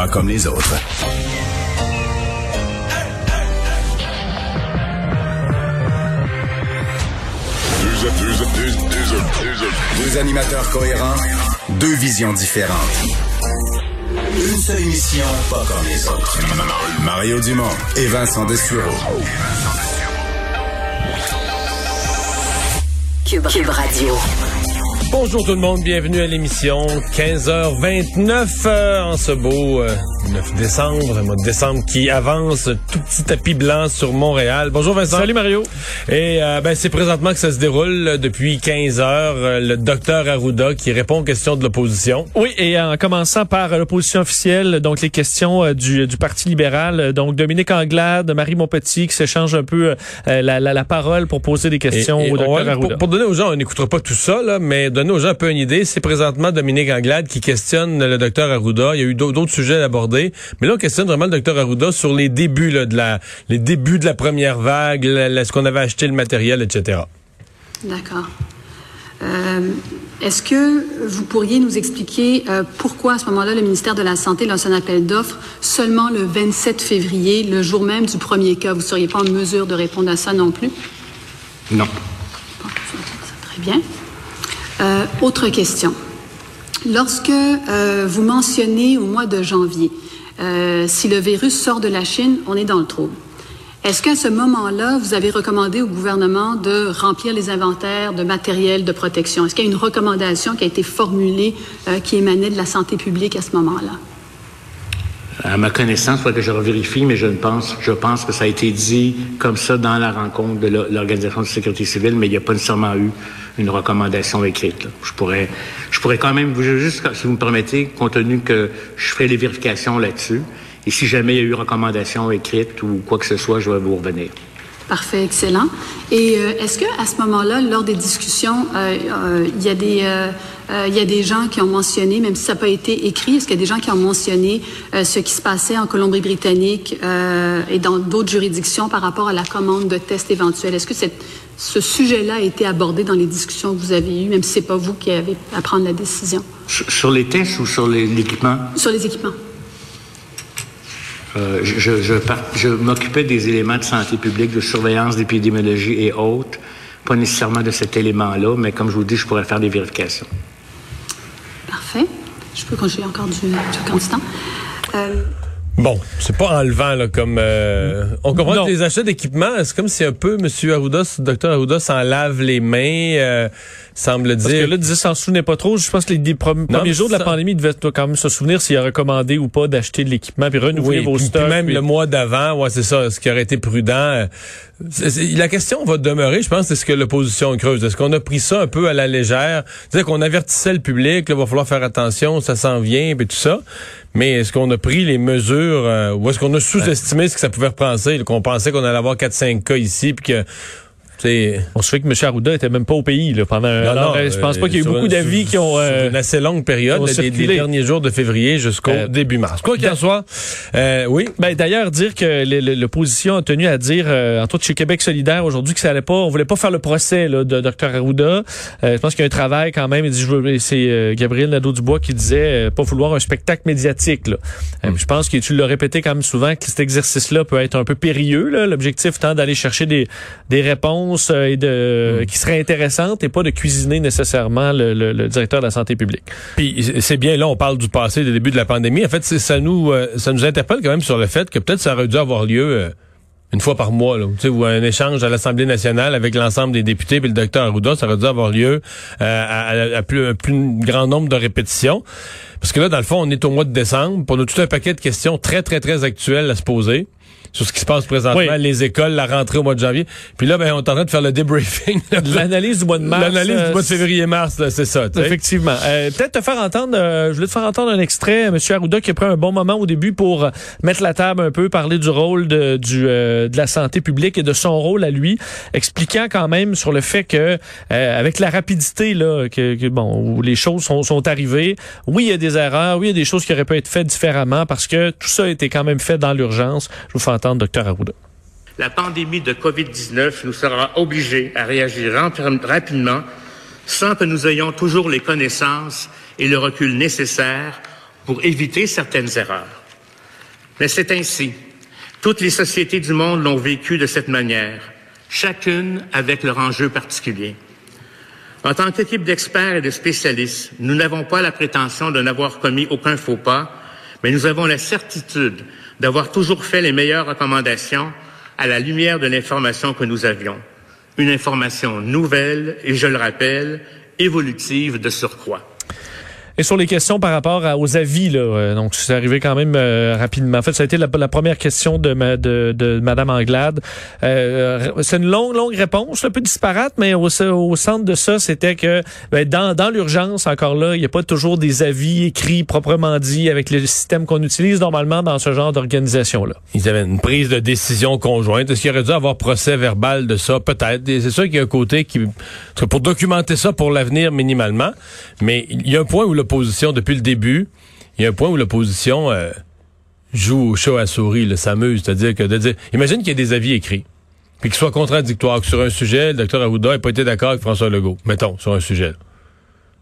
Pas comme les autres. Deux animateurs cohérents, deux visions différentes. Une seule émission, pas comme les autres. Mario Dumont et Vincent Dessureau. Cube, Cube Radio. Bonjour tout le monde, bienvenue à l'émission 15h29 euh, en ce beau euh, 9 décembre, un mois de décembre qui avance, tout petit tapis blanc sur Montréal. Bonjour Vincent. Salut Mario. Et euh, ben, c'est présentement que ça se déroule depuis 15 heures. euh, le docteur Arruda qui répond aux questions de l'opposition. Oui, et en commençant par l'opposition officielle, donc les questions euh, du, du Parti libéral, euh, donc Dominique Anglade, Marie Montpetit qui s'échangent un peu euh, la, la, la parole pour poser des questions Et- et au docteur Arruda. pour, pour donner aux gens, on n'écoutera pas tout ça, là, mais donner aux gens un peu une idée, c'est présentement Dominique Anglade qui questionne le docteur Arruda. Il y a eu d'au- d'autres sujets à aborder, mais là, on questionne vraiment le docteur Arruda sur les débuts là, de la, les débuts de la première vague, la- la- ce qu'on avait acheté, le matériel, etc. D'accord. Euh, Est-ce que vous pourriez nous expliquer euh, pourquoi à ce moment-là le ministère de la Santé lance un appel d'offres seulement le 27 février, le jour même du premier cas? Vous ne seriez pas en mesure de répondre à ça non plus? Non. Bon, Très bien. Euh, autre question. Lorsque euh, vous mentionnez au mois de janvier, euh, si le virus sort de la Chine, on est dans le trouble. Est-ce qu'à ce moment-là, vous avez recommandé au gouvernement de remplir les inventaires de matériel de protection? Est-ce qu'il y a une recommandation qui a été formulée qui émanait de la santé publique à ce moment-là? À ma connaissance, il faudrait que je revérifie, mais je pense, je pense que ça a été dit comme ça dans la rencontre de l'O- l'Organisation de sécurité civile, mais il n'y a pas nécessairement eu une recommandation écrite. là. Je pourrais, je pourrais quand même, juste, si vous me permettez, compte tenu que je ferai les vérifications là-dessus, et si jamais il y a eu recommandation écrite ou quoi que ce soit, je vais vous revenir. Parfait, excellent. Et euh, est-ce que à ce moment-là, lors des discussions, euh, euh, il y a des il y a des gens qui ont mentionné, même si ça n'a pas été écrit, est-ce qu'il y a des gens qui ont mentionné ce qui se passait en Colombie-Britannique et dans d'autres juridictions par rapport à la commande de tests éventuels Est-ce que cette, ce sujet-là a été abordé dans les discussions que vous avez eues, même si c'est pas vous qui avez à prendre la décision? Sur, les tests ou sur les- l'équipement? sur les équipements Euh, je m'occupais des éléments de santé publique, de surveillance, d'épidémiologie et autres, pas nécessairement de cet élément-là, mais comme je vous dis, je pourrais faire des vérifications. Parfait. Je peux continuer encore du, du candidat. Euh, Bon, c'est pas enlevant là comme euh, on comprend Non. que les achats d'équipements, c'est comme si un peu Monsieur Arruda, docteur Arruda s'en lave les mains, semble Parce que dire. là, disait s'en souvenait pas trop. Je pense que les Non, premiers jours de la ça- pandémie, il devait quand même se souvenir s'il a recommandé ou pas d'acheter de l'équipement puis renouveler Oui, vos puis- stocks. puis même puis- le mois d'avant, ouais, c'est ça, ce qui aurait été prudent. euh, la question va demeurer, je pense, c'est ce que l'opposition creuse. Est-ce qu'on a pris ça un peu à la légère? C'est-à-dire qu'on avertissait le public, il va falloir faire attention, ça s'en vient, puis tout ça. Mais est-ce qu'on a pris les mesures, euh, ou est-ce qu'on a sous-estimé ce que ça pouvait repenser, qu'on pensait qu'on allait avoir 4-5 cas ici, puis que... On se fait que M. Arruda était même pas au pays là, pendant un non, alors, non, euh, Je pense pas qu'il y ait eu beaucoup d'avis qui ont... euh, une assez longue période, des, des derniers jours de février jusqu'au Euh, début mars. Quoi qu'il en soit, euh, oui, Ben, d'ailleurs, dire que l'opposition a tenu à dire, euh, entre autres chez Québec solidaire aujourd'hui, que ça allait pas, on voulait pas faire le procès là, de Dr Arruda. Euh, je pense qu'il y a un travail quand même. Il dit, je veux- c'est euh, Gabriel Nadeau-Dubois qui disait euh, pas vouloir un spectacle médiatique. Là. Euh, Je pense que tu l'as répété quand même souvent que cet exercice-là peut être un peu périlleux. L'objectif étant d'aller chercher des, des réponses euh, et de qui seraient intéressantes et pas de cuisiner nécessairement le, le- le directeur de la santé publique. Puis c'est bien là, on parle du passé, des débuts de la pandémie. En fait, ça nous euh, ça nous interpelle quand même sur le fait que peut-être ça aurait dû avoir lieu euh, une fois par mois, là, tu sais, ou un échange à l'Assemblée nationale avec l'ensemble des députés puis le docteur Arruda, ça aurait dû avoir lieu euh, à, à- à plus, un plus grand nombre de répétitions. Parce que là, dans le fond, on est au mois de décembre, on a tout un paquet de questions très, très, très actuelles à se poser. Sur ce qui se passe présentement, Oui. les écoles, la rentrée au mois de janvier. Puis là, ben, on est en train de faire le débriefing. L'analyse du mois de mars. L'analyse euh, du mois de février-mars, là, c'est ça. tu sais. Effectivement. Euh, Peut-être te faire entendre, euh, je voulais te faire entendre un extrait, M. Arruda qui a pris un bon moment au début pour euh, mettre la table un peu, parler du rôle de, du, euh, de la santé publique et de son rôle à lui, expliquant quand même sur le fait que euh, avec la rapidité là, que, que, bon, où les choses sont, sont arrivées, oui, il y a des erreurs, oui, il y a des choses qui auraient pu être faites différemment parce que tout ça a été quand même fait dans l'urgence. Je vous fais La pandémie de COVID-19 nous sera obligée à réagir rap- rapidement sans que nous ayons toujours les connaissances et le recul nécessaires pour éviter certaines erreurs. Mais c'est ainsi. Toutes les sociétés du monde l'ont vécu de cette manière, chacune avec leur enjeu particulier. En tant qu'équipe d'experts et de spécialistes, nous n'avons pas la prétention de n'avoir commis aucun faux pas, mais nous avons la certitude d'avoir toujours fait les meilleures recommandations à la lumière de l'information que nous avions. Une information nouvelle et, je le rappelle, évolutive de surcroît. Et sur les questions par rapport aux avis, là, euh, donc c'est arrivé quand même euh, rapidement. En fait, ça a été la, première question de, ma, de, Madame Anglade. Euh, c'est une longue, longue réponse, un peu disparate, mais au, centre de ça, c'était que ben, dans, l'urgence, encore là, il n'y a pas toujours des avis écrits proprement dit avec le système qu'on utilise normalement dans ce genre d'organisation-là. Ils avaient une prise de décision conjointe. Est-ce qu'il aurait dû avoir procès verbal de ça? Peut-être. C'est sûr qu'il y a un côté qui... Pour documenter ça pour l'avenir minimalement, mais il y a un point où l'opposition, depuis le début, il y a un point où l'opposition euh, joue au chat à souris, là, s'amuse. C'est-à-dire que de dire... Imagine qu'il y ait des avis écrits, puis qu'ils soient contradictoires, que sur un sujet, le docteur Arruda n'ait pas été d'accord avec François Legault. Mettons, sur un sujet.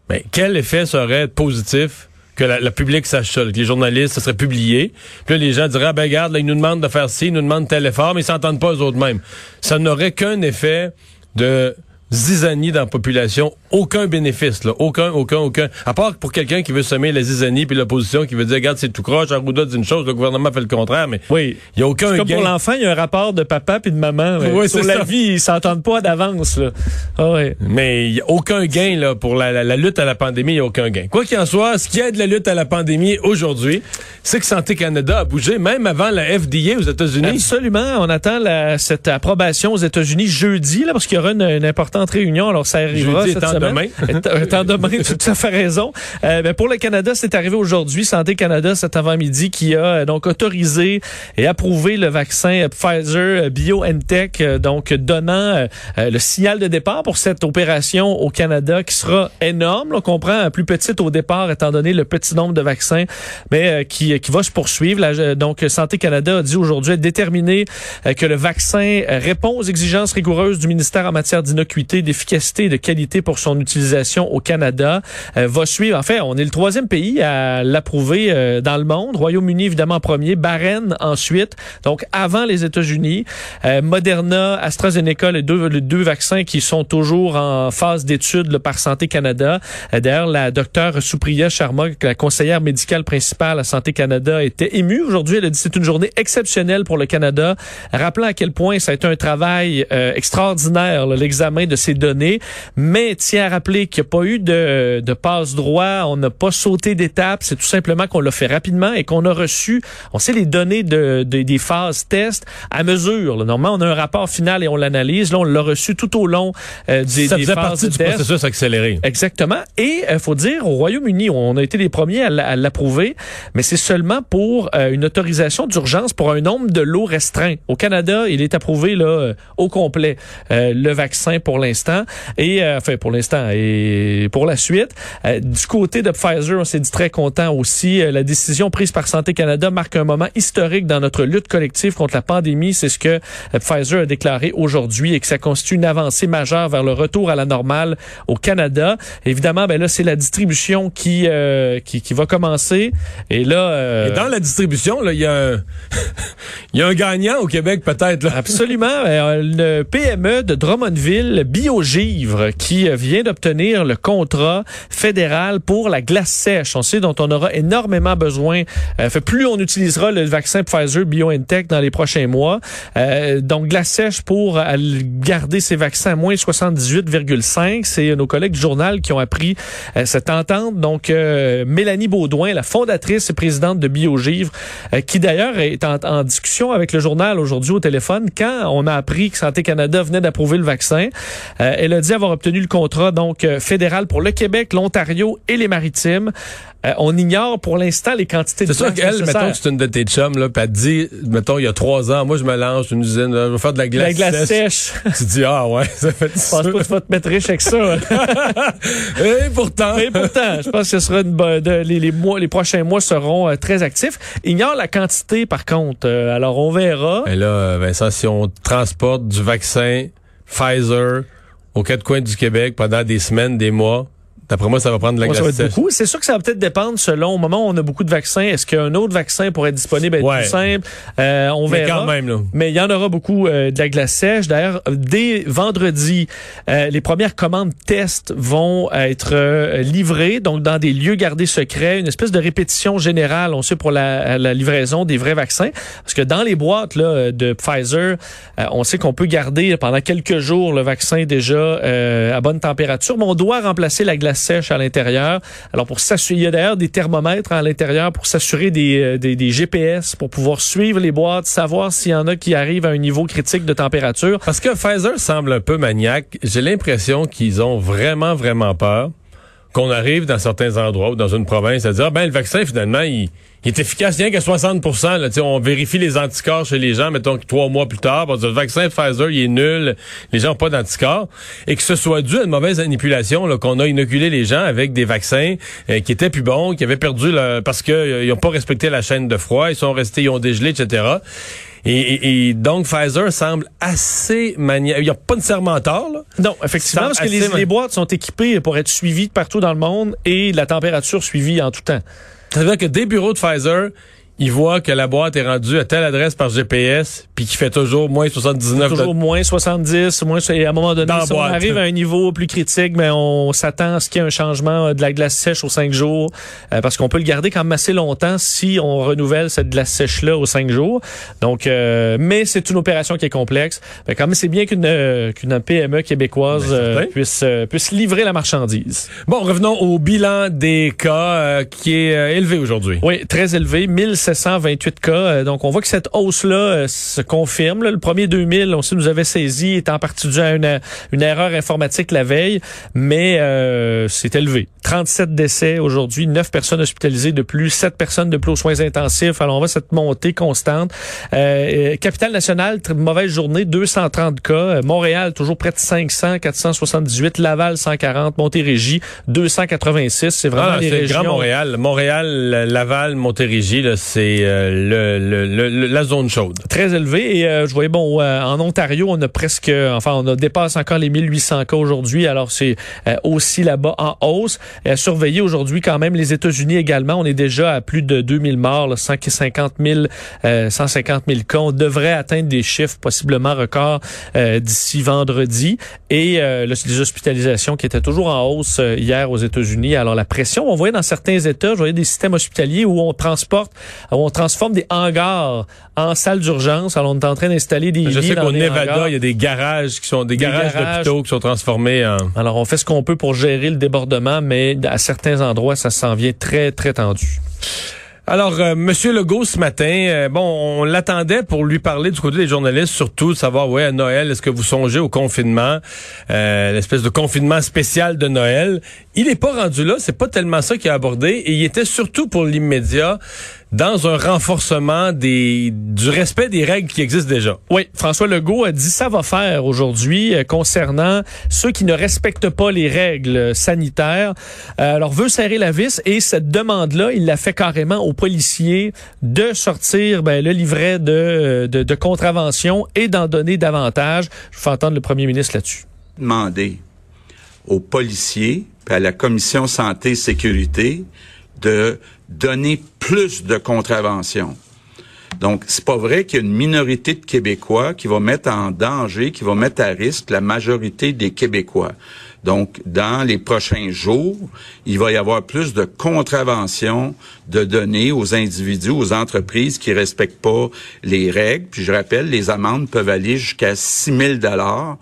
Mais quel effet serait positif que la, la public sache ça, que les journalistes, ça serait publié. Puis là, les gens diraient, ah, ben regarde, là, ils nous demandent de faire ci, ils nous demandent tel effort, mais ils s'entendent pas eux autres mêmes. Ça n'aurait qu'un effet de zizanie dans la population, aucun bénéfice, là, aucun, aucun, aucun. À part pour quelqu'un qui veut semer la zizanie puis l'opposition qui veut dire, regarde, c'est tout croche, Arruda dit une chose, le gouvernement fait le contraire, mais Oui. il y a aucun Comme gain. pour l'enfant, il y a un rapport de papa puis de maman. ouais. Oui, Sur la ça. vie, ils s'entendent pas d'avance. Ah ouais. Mais il n'y a aucun gain là, pour la, la- la lutte à la pandémie, il n'y a aucun gain. Quoi qu'il en soit, ce qui aide la lutte à la pandémie aujourd'hui, c'est que Santé Canada a bougé, même avant la FDA aux États-Unis. Absolument. On attend la- cette approbation aux États-Unis jeudi, là, parce qu'il y aura une, une importante réunion. Alors, ça arrivera Jeudi cette étant semaine. demain. Étant- demain, tout à fait raison. Euh, ben, pour le Canada, c'est arrivé aujourd'hui. Santé Canada, cet avant-midi, qui a euh, donc autorisé et approuvé le vaccin Pfizer euh, BioNTech, euh, donc donnant euh, le signal de départ pour cette opération au Canada qui sera énorme. On comprend plus petite au départ, étant donné le petit nombre de vaccins, mais euh, qui, qui va se poursuivre. Donc, Santé Canada a dit aujourd'hui être déterminé que le vaccin répond aux exigences rigoureuses du ministère en matière d'innocuité, d'efficacité de qualité pour son utilisation au Canada. Euh, va suivre, en fait, on est le troisième pays à l'approuver euh, dans le monde. Royaume-Uni, évidemment, en premier. Bahreïn, ensuite. Donc, avant les États-Unis. Euh, Moderna, AstraZeneca, les deux, les deux vaccins qui sont toujours en phase d'étude par Santé Canada. Euh, D'ailleurs, la docteure Supriya Sharma, la conseillère médicale principale à Santé Canada, était émue aujourd'hui. Elle a dit c'est une journée exceptionnelle pour le Canada, rappelant à quel point ça a été un travail euh, extraordinaire, l'examen de ces données, mais tient à rappeler qu'il n'y a pas eu de, de passe-droit, on n'a pas sauté d'étape, c'est tout simplement qu'on l'a fait rapidement et qu'on a reçu, on sait les données de, de- des phases test à mesure. là. Normalement, on a un rapport final et on l'analyse. Là, on l'a reçu tout au long euh, des, ça des phases partie de du test. processus accéléré. Exactement. Et il faut dire, au Royaume-Uni, on a été les premiers à l'approuver, mais c'est seulement pour euh, une autorisation d'urgence pour un nombre de lots restreint. Au Canada, il est approuvé là euh, au complet euh, le vaccin pour l'instant et euh, enfin pour l'instant et pour la suite. Euh, du côté de Pfizer, on s'est dit très content aussi. Euh, la décision prise par Santé Canada marque un moment historique dans notre lutte collective contre la pandémie. C'est ce que euh, Pfizer a déclaré aujourd'hui et que ça constitue une avancée majeure vers le retour à la normale au Canada. Évidemment, ben là, c'est la distribution qui, euh, qui, qui va commencer. Et là... euh, Et dans la distribution, là, il y a un, il y a un gagnant au Québec peut-être. Absolument. Le PME de Drummondville, Biogivre, qui euh, vient d'obtenir le contrat fédéral pour la glace sèche. On sait dont on aura énormément besoin. Euh, fait plus on utilisera le vaccin Pfizer BioNTech dans les prochains mois. Euh, donc glace sèche pour euh, garder ces vaccins à moins 78,5. C'est nos collègues du journal qui ont appris euh, cette entente. Donc euh, Mélanie Baudouin, la fondatrice et présidente de Biogivre, euh, qui d'ailleurs est en, discussion avec le journal aujourd'hui au téléphone quand on a appris que Santé Canada venait d'approuver le vaccin. Euh, elle a dit avoir obtenu le contrat donc euh, fédéral pour le Québec, l'Ontario et les Maritimes. Euh, on ignore pour l'instant les quantités de C'est sûr qu'elle, mettons que c'est une de tes chums, là, pis elle te dit, mettons, il y a trois ans, moi, je me lance une usine, là, je vais faire de la glace, La glace sèche. tu dis, ah ouais, ça fait Je pense pas que tu vas te mettre riche avec ça. Et pourtant. Mais pourtant, je pense que ce sera une bonne- de- les, les mois, les prochains mois seront euh, très actifs. Ignore la quantité, par contre. Euh, alors, on verra. Et là, Vincent, si on transporte du vaccin Pfizer aux quatre coins du Québec pendant des semaines, des mois, d'après moi, ça va prendre de la Moi, ça beaucoup. C'est sûr que ça va peut-être dépendre selon au moment où on a beaucoup de vaccins. Est-ce qu'un autre vaccin pourrait être disponible être Ouais. plus simple? Euh, on Mais verra. quand même, là. Mais il y en aura beaucoup euh, de la glace sèche. D'ailleurs, dès vendredi, euh, les premières commandes tests vont être euh, livrées, donc dans des lieux gardés secrets, une espèce de répétition générale, on sait, pour la, la livraison des vrais vaccins. Parce que dans les boîtes là, de Pfizer, euh, on sait qu'on peut garder pendant quelques jours le vaccin déjà euh, à bonne température, mais on doit remplacer la glace sèche à l'intérieur. Alors, pour s'assurer, il y a d'ailleurs des thermomètres à l'intérieur pour s'assurer des, euh, des, des GPS, pour pouvoir suivre les boîtes, savoir s'il y en a qui arrivent à un niveau critique de température. Parce que Pfizer semble un peu maniaque. J'ai l'impression qu'ils ont vraiment, vraiment peur qu'on arrive dans certains endroits ou dans une province à dire, ah, ben, le vaccin, finalement, il, est efficace rien qu'à 60% là, On vérifie les anticorps chez les gens, mettons trois mois plus tard, on le vaccin Pfizer, il est nul, les gens n'ont pas d'anticorps, et que ce soit dû à une mauvaise manipulation, qu'on a inoculé les gens avec des vaccins euh, qui étaient plus bons, qui avaient perdu le, parce que euh, n'ont pas respecté la chaîne de froid, ils sont restés, ils ont dégelé, etc. Et, et- et donc Pfizer semble assez maniaque. Il n'y a pas nécessairement tort, là. Non, effectivement, parce que les, les boîtes sont équipées pour être suivies partout dans le monde et la température suivie en tout temps. Ça veut dire que des bureaux de Pfizer, ils voient que la boîte est rendue à telle adresse par GPS, puis qui fait toujours moins 79 Toujours de... moins 70, moins, et à un moment donné, Dans si on boîte. arrive à un niveau plus critique, mais on s'attend à ce qu'il y ait un changement de la glace sèche aux cinq jours, euh, parce qu'on peut le garder quand même assez longtemps si on renouvelle cette glace sèche-là aux cinq jours. Donc, euh, mais c'est une opération qui est complexe. Mais quand même, c'est bien qu'une euh, qu'une PME québécoise Ben, euh, puisse euh, puisse livrer la marchandise. Bon, revenons au bilan des cas euh, qui est élevé aujourd'hui. Oui, très élevé, 1728 cas. Euh, Donc, on voit que cette hausse-là euh, se confirme. là. Le premier 2000, on sait, nous avait saisi, est en partie dû à une, une erreur informatique la veille, mais euh, c'est élevé. 37 décès aujourd'hui, 9 personnes hospitalisées de plus, 7 personnes de plus aux soins intensifs. Alors, on voit cette montée constante. Euh, Capitale nationale, très mauvaise journée, 230 cas. Euh, Montréal, toujours près de 500, 478. Laval, 140. Montérégie, 286. C'est vraiment Ah, les régions... Grand Montréal. Montréal, Laval, Montérégie, là, c'est euh, le, le- le- la zone chaude. très élevé. Et euh, je voyais, bon, euh, en Ontario, on a presque, enfin, on a dépasse encore les 1800 cas aujourd'hui. Alors, c'est euh, aussi là-bas en hausse. Euh, surveiller aujourd'hui quand même les États-Unis également. On est déjà à plus de 2000 morts, là, 150 000, euh, 150 000 cas. On devrait atteindre des chiffres possiblement records euh, d'ici vendredi. Et c'est des hospitalisations qui étaient toujours en hausse hier aux États-Unis. Alors, la pression, on voyait dans certains États, je voyais des systèmes hospitaliers où on transporte, on transforme des hangars en salles d'urgence. Alors, on est en train d'installer des Je lits sais qu'au Nevada, il y a des garages qui sont des, garages, garages. d'hôpitaux qui sont transformés en. Alors, on fait ce qu'on peut pour gérer le débordement, mais à certains endroits, ça s'en vient très, très tendu. Alors, euh, Monsieur Legault ce matin, euh, bon, on l'attendait pour lui parler du côté des journalistes, surtout de savoir, ouais, à Noël, est-ce que vous songez au confinement, euh, l'espèce de confinement spécial de Noël. Il est pas rendu là, c'est pas tellement ça qu'il a abordé, et il était surtout pour l'immédiat dans un renforcement des du respect des règles qui existent déjà. Oui, François Legault a dit ça va faire aujourd'hui euh, concernant ceux qui ne respectent pas les règles sanitaires. Euh, alors veut serrer la vis et cette demande-là, il l'a fait carrément aux policiers de sortir ben, le livret de, de, de contravention et d'en donner davantage. Je vais entendre le premier ministre là-dessus. demander aux policiers puis à la commission santé et sécurité de donner plus de contraventions. Donc, c'est pas vrai qu'il y a une minorité de Québécois qui va mettre en danger, qui va mettre à risque la majorité des Québécois. Donc, dans les prochains jours, il va y avoir plus de contraventions de donner aux individus, aux entreprises qui respectent pas les règles. Puis je rappelle, les amendes peuvent aller jusqu'à 6 000 dollars.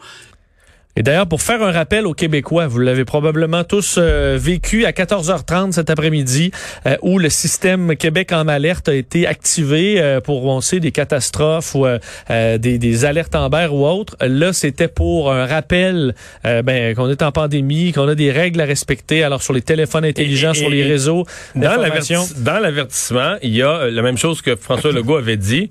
Et d'ailleurs, pour faire un rappel aux Québécois, vous l'avez probablement tous euh, vécu à 14h30 cet après-midi, euh, où le système Québec en alerte a été activé euh, pour, on sait, des catastrophes ou des, des, alertes Amber ou autres. Là, c'était pour un rappel ben, qu'on est en pandémie, qu'on a des règles à respecter. Alors, sur les téléphones intelligents, sur les réseaux Dans l'avertissement, il y a la même chose que François Legault avait dit.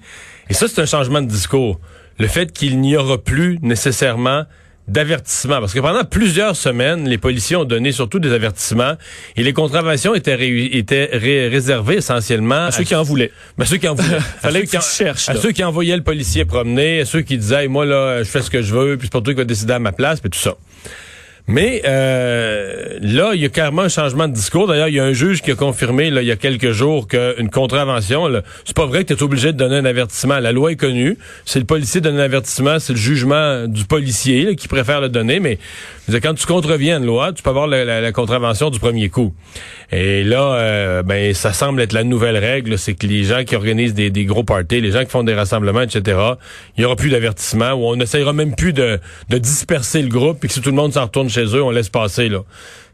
Et ça, c'est un changement de discours. Le fait qu'il n'y aura plus nécessairement d'avertissement. Parce que pendant plusieurs semaines, les policiers ont donné surtout des avertissements et les contraventions étaient, étaient réservées essentiellement à, ceux qui en voulaient. À ceux qui en voulaient. Fallait qu'ils cherchent. À ceux qui envoyaient le policier promener, à ceux qui disaient, moi là, je fais ce que je veux, puis c'est pas toi qui va décider à ma place, puis tout ça. Mais euh, là, il y a carrément un changement de discours. D'ailleurs, il y a un juge qui a confirmé là, il y a quelques jours qu'une contravention, c'est pas vrai que tu es obligé de donner un avertissement. La loi est connue. C'est le policier qui donne un avertissement, c'est le jugement du policier qui préfère le donner. Mais quand tu contreviens une loi, tu peux avoir la, contravention du premier coup. Et là, euh, ben ça semble être la nouvelle règle, c'est que les gens qui organisent des, gros parties, les gens qui font des rassemblements, etc., il y aura plus d'avertissement on n'essayera même plus de, de disperser le groupe et que si tout le monde s'en retourne chez eux, on laisse passer là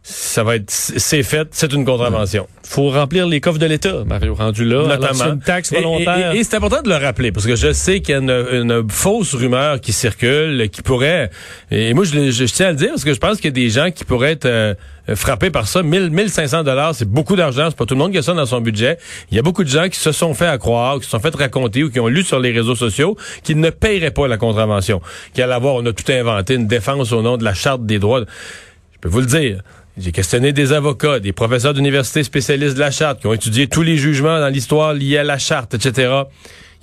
ça va être c'est fait, c'est une contravention. Faut remplir les coffres de l'État, Mario, rendu là. Notamment. une taxe volontaire. Et, c'est important de le rappeler parce que je sais qu'il y a une, fausse rumeur qui circule, qui pourrait. Et moi, je, je, tiens à le dire parce que je pense qu'il y a des gens qui pourraient être euh, frappés par ça. 1000, 1500 dollars, c'est beaucoup d'argent. C'est pas tout le monde qui a ça dans son budget. Il y a beaucoup de gens qui se sont fait accroire, qui se sont fait raconter ou qui ont lu sur les réseaux sociaux qu'ils ne paieraient pas la contravention. Qu'il allait avoir, on a tout inventé, une défense au nom de la charte des droits. Je peux vous le dire. J'ai questionné des avocats, des professeurs d'université spécialistes de la charte qui ont étudié tous les jugements dans l'histoire liés à la charte, etc.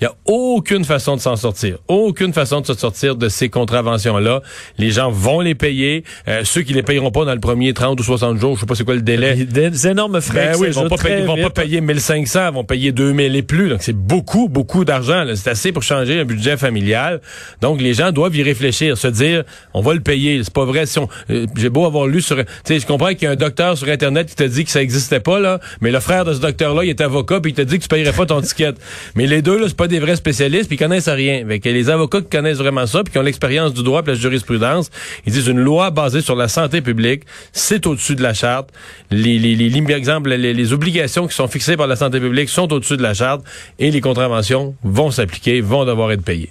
Il n'y a aucune façon de s'en sortir. Aucune façon de se sortir de ces contraventions-là. Les gens vont les payer. Euh, ceux qui les payeront pas dans le premier 30 ou 60 jours, je sais pas c'est quoi le délai. Des énormes frais. Ben oui, ils vont pas payer, vont pas payer 1500, ils vont payer 2000 et plus. Donc c'est beaucoup, beaucoup d'argent. C'est assez pour changer un budget familial. Donc les gens doivent y réfléchir, se dire, on va le payer. C'est pas vrai. Si euh, j'ai beau avoir lu sur, tu sais, je comprends qu'il y a un docteur sur internet qui te dit que ça existait pas là, mais le frère de ce docteur-là, il est avocat puis il te dit que tu payerais pas ton ticket. Mais les deux là, c'est pas des vrais spécialistes, puis ils connaissent rien. Avec les avocats qui connaissent vraiment ça, puis qui ont l'expérience du droit et la jurisprudence, ils disent une loi basée sur la santé publique, c'est au-dessus de la charte. Les, les, les, exemple, les, obligations qui sont fixées par la santé publique sont au-dessus de la charte, et les contraventions vont s'appliquer, vont devoir être payées.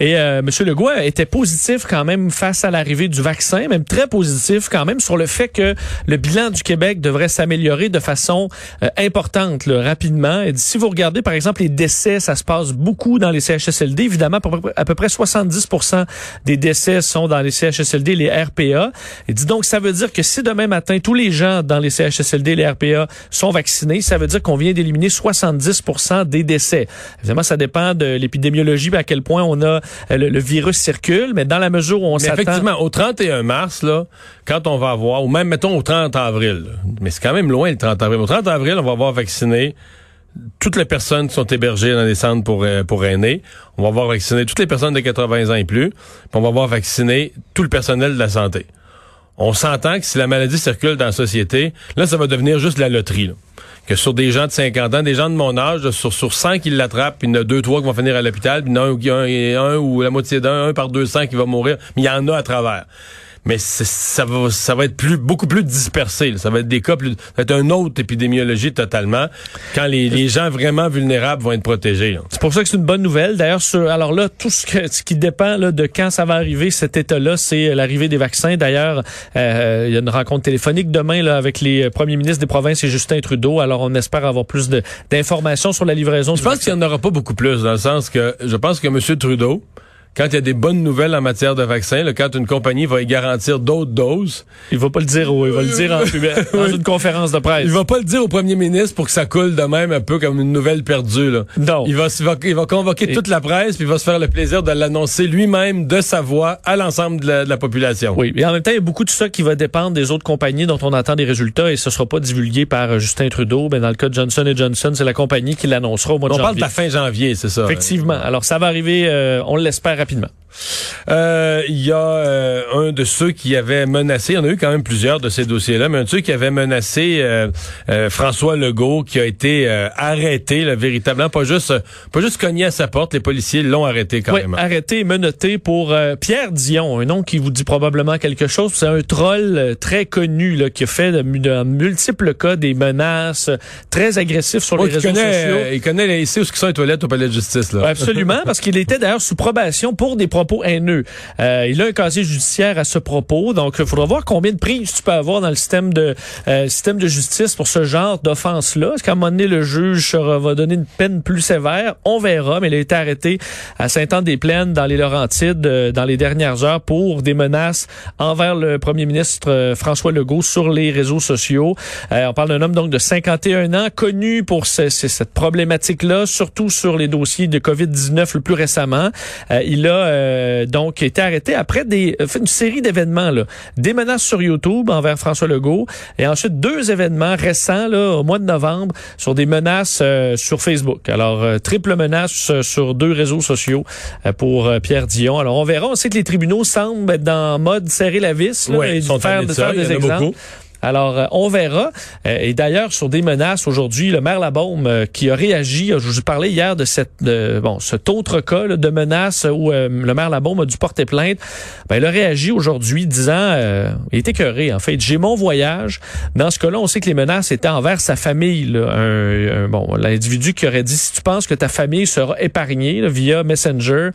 Et euh, M. Legault était positif quand même face à l'arrivée du vaccin, même très positif quand même sur le fait que le bilan du Québec devrait s'améliorer de façon euh, importante, rapidement. Et si vous regardez par exemple les décès, ça se passe beaucoup dans les CHSLD. Évidemment, à peu près 70% des décès sont dans les CHSLD, les RPA. Et donc, ça veut dire que si demain matin, tous les gens dans les CHSLD, les RPA sont vaccinés, ça veut dire qu'on vient d'éliminer 70% des décès. Évidemment, ça dépend de l'épidémiologie, à quel point on a euh, le, virus circule, mais dans la mesure où on s'attend... Effectivement, au 31 mars, là, quand on va avoir, ou même, mettons, au 30 avril, mais c'est quand même loin le 30 avril. Au 30 avril, on va avoir vacciné toutes les personnes qui sont hébergées dans les centres pour, euh, pour aînés. On va voir vacciner toutes les personnes de 80 ans et plus. Puis on va voir vacciner tout le personnel de la santé. On s'entend que si la maladie circule dans la société, là, ça va devenir juste la loterie. Que sur des gens de 50 ans, des gens de mon âge, sur, sur 100 qui l'attrapent, puis il y en a deux, trois qui vont finir à l'hôpital, puis il y en a un, un, ou la moitié d'un, un par 200 qui va mourir, mais il y en a à travers mais ça va, ça va être plus, beaucoup plus dispersé. Ça va être des cas plus, ça va être une autre épidémiologie totalement quand les, les gens vraiment vulnérables vont être protégés. C'est pour ça que c'est une bonne nouvelle. D'ailleurs, alors là, tout ce, ce qui dépend là, de quand ça va arriver, cet état-là, c'est l'arrivée des vaccins. D'ailleurs, euh, il y a une rencontre téléphonique demain là, avec les premiers ministres des provinces et Justin Trudeau. Alors, on espère avoir plus d'informations sur la livraison. Je pense qu'il n'y en aura pas beaucoup plus, dans le sens que je pense que M. Trudeau, quand il y a des bonnes nouvelles en matière de vaccins, là, quand une compagnie va y garantir d'autres doses. Il va pas le dire, il va le dire en dans une conférence de presse. Il va pas le dire au premier ministre pour que ça coule de même un peu comme une nouvelle perdue. Là. Non. Il va, il va, convoquer toute la presse puis il va se faire le plaisir de l'annoncer lui-même de sa voix à l'ensemble de, la, population. Oui, et en même temps, il y a beaucoup de ça qui va dépendre des autres compagnies dont on attend des résultats et ce sera pas divulgué par euh, Justin Trudeau. Mais dans le cas de Johnson Johnson, c'est la compagnie qui l'annoncera au mois de janvier. On parle de la fin janvier, c'est ça. Effectivement. Alors ça va arriver, euh, on l'espère rapidement. Euh, Il y a euh, un de ceux qui avait menacé, il y en a eu quand même plusieurs de ces dossiers-là, mais un de ceux qui avait menacé euh, euh, François Legault, qui a été euh, arrêté, là, véritablement, pas juste pas juste cogné à sa porte, les policiers l'ont arrêté Oui, carrément. arrêté et menotté pour euh, Pierre Dion, un nom qui vous dit probablement quelque chose. C'est un troll très connu là, qui a fait de, de multiples cas des menaces, très agressif sur Ouais, les réseaux connaît, sociaux. il connaît, sait où sont les toilettes au palais de justice. Là. Absolument, parce qu'il était d'ailleurs sous probation pour des Euh, il a un casier judiciaire à ce propos, donc il faudra voir combien de prises tu peux avoir dans le système de euh, système de justice pour ce genre d'offense-là. Est-ce qu'à un moment donné, le juge va donner une peine plus sévère? On verra, mais il a été arrêté à Saint-Anne-des-Plaines, dans les Laurentides, euh, dans les dernières heures, pour des menaces envers le premier ministre euh, François Legault sur les réseaux sociaux. On parle d'un homme donc de 51 ans, connu pour ce- ce- cette problématique-là, surtout sur les dossiers de COVID-19 le plus récemment. Il a euh, donc été arrêté après des euh, fait une série d'événements là, des menaces sur YouTube envers François Legault et ensuite deux événements récents là au mois de novembre sur des menaces euh, sur Facebook. Alors euh, triple menace sur deux réseaux sociaux euh, pour Pierre Dion. Alors on verra, on sait que les tribunaux semblent être dans mode serrer la vis là, Ouais, et ils sont faire, de faire des exemples. Alors, euh, on verra. Euh, et d'ailleurs, sur des menaces aujourd'hui, le maire Labaume euh, qui a réagi, je vous parlais hier de cette, bon, cet autre cas là, de menace où euh, le maire Labaume a dû porter plainte. Ben, il a réagi aujourd'hui disant, euh, il était écœuré en fait. J'ai mon voyage. Dans ce cas-là, on sait que les menaces étaient envers sa famille. là. Un, un- bon, l'individu qui aurait dit, si tu penses que ta famille sera épargnée là, via Messenger,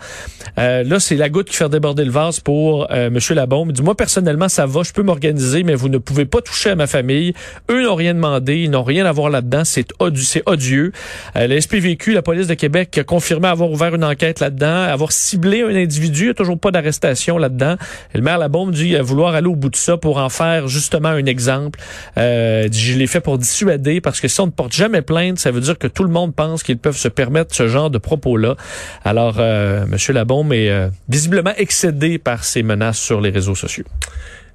euh, là, c'est la goutte qui fait déborder le vase pour Monsieur Labaume. Il dit, moi, personnellement, ça va, je peux m'organiser, mais vous ne pouvez pas toucher à ma famille. Eux n'ont rien demandé, ils n'ont rien à voir là-dedans. C'est odieux. Odieux. Euh, la SPVQ, la police de Québec, a confirmé avoir ouvert une enquête là-dedans, avoir ciblé un individu. Il n'y a toujours pas d'arrestation là-dedans. Le maire Labaume dit euh, vouloir aller au bout de ça pour en faire justement un exemple. Euh, je l'ai fait pour dissuader parce que si on ne porte jamais plainte, ça veut dire que tout le monde pense qu'ils peuvent se permettre ce genre de propos-là. Alors, euh, Monsieur Labaume est euh, visiblement excédé par ces menaces sur les réseaux sociaux.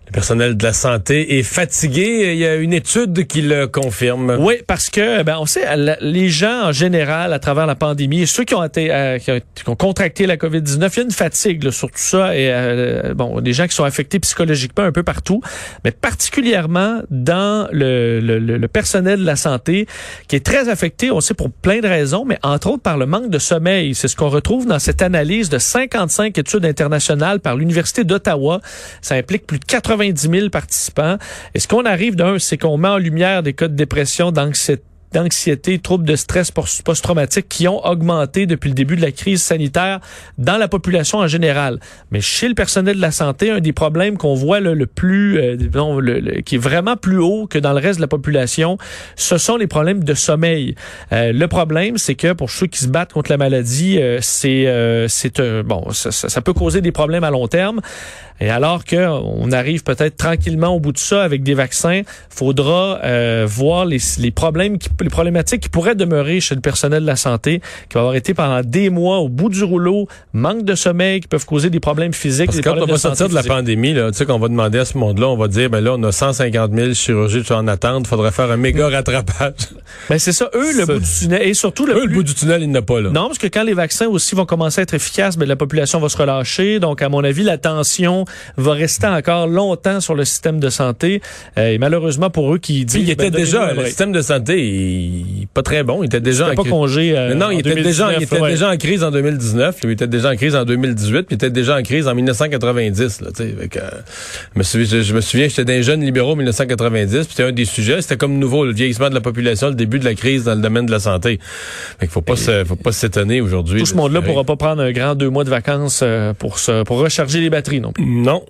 Le personnel de la santé est fatigué. Il y a une étude qui le confirme. Oui, parce que ben on sait les gens en général à travers la pandémie, ceux qui ont été euh, qui, ont, contracté la Covid-19, il y a une fatigue là, sur tout ça et euh, bon, des gens qui sont affectés psychologiquement un peu partout, mais particulièrement dans le, le, le- personnel de la santé qui est très affecté, on sait pour plein de raisons, mais entre autres par le manque de sommeil. C'est ce qu'on retrouve dans cette analyse de 55 études internationales par l'Université d'Ottawa. Ça implique plus de 90 000 participants. Et ce qu'on arrive d'un, c'est qu'on met en lumière des cas de dépression, d'anxiété d'anxiété, troubles de stress post- post-traumatique qui ont augmenté depuis le début de la crise sanitaire dans la population en général. Mais chez le personnel de la santé, un des problèmes qu'on voit le plus, euh, qui est vraiment plus haut que dans le reste de la population, ce sont les problèmes de sommeil. Euh, le problème, c'est que pour ceux qui se battent contre la maladie, euh, c'est bon, ça, peut causer des problèmes à long terme. Et alors que on arrive peut-être tranquillement au bout de ça avec des vaccins, faudra voir les, les problèmes, qui, les problématiques qui pourraient demeurer chez le personnel de la santé, qui va avoir été pendant des mois au bout du rouleau, manque de sommeil, qui peuvent causer des problèmes physiques. Parce des quand on va sortir de la physique. pandémie, là, tu sais qu'on va demander à ce monde-là, on va dire, ben là, on a 150 000 chirurgies en attente, faudrait faire un méga rattrapage. Ben c'est ça, eux, le bout du tunnel, et surtout le Eux, le bout du tunnel, il n'a pas, là. Non, parce que quand les vaccins aussi vont commencer à être efficaces, ben, la population va se relâcher. Donc, à mon avis, la tension va rester encore longtemps sur le système de santé. Euh, et malheureusement pour eux qui disent... Puis il était ben, déjà, le système de santé, il, il- pas très bon. Il était déjà en pas cri- congé. euh, non, il était, déjà, il 2019, était ouais. déjà en crise en 2019, il était déjà en crise en 2018, puis il était déjà en crise en 1990. Là, tu sais, Fait que, euh, je, me souviens, je, je me souviens, j'étais des jeunes libéraux en 1990, puis c'était un des sujets, c'était comme nouveau, le vieillissement de la population, le début de la crise dans le domaine de la santé. Fait qu'il faut pas se, faut pas s'étonner aujourd'hui. Tout ce là, monde-là pourra pas prendre un grand deux mois de vacances euh, pour se, pour recharger les batteries non plus. Non.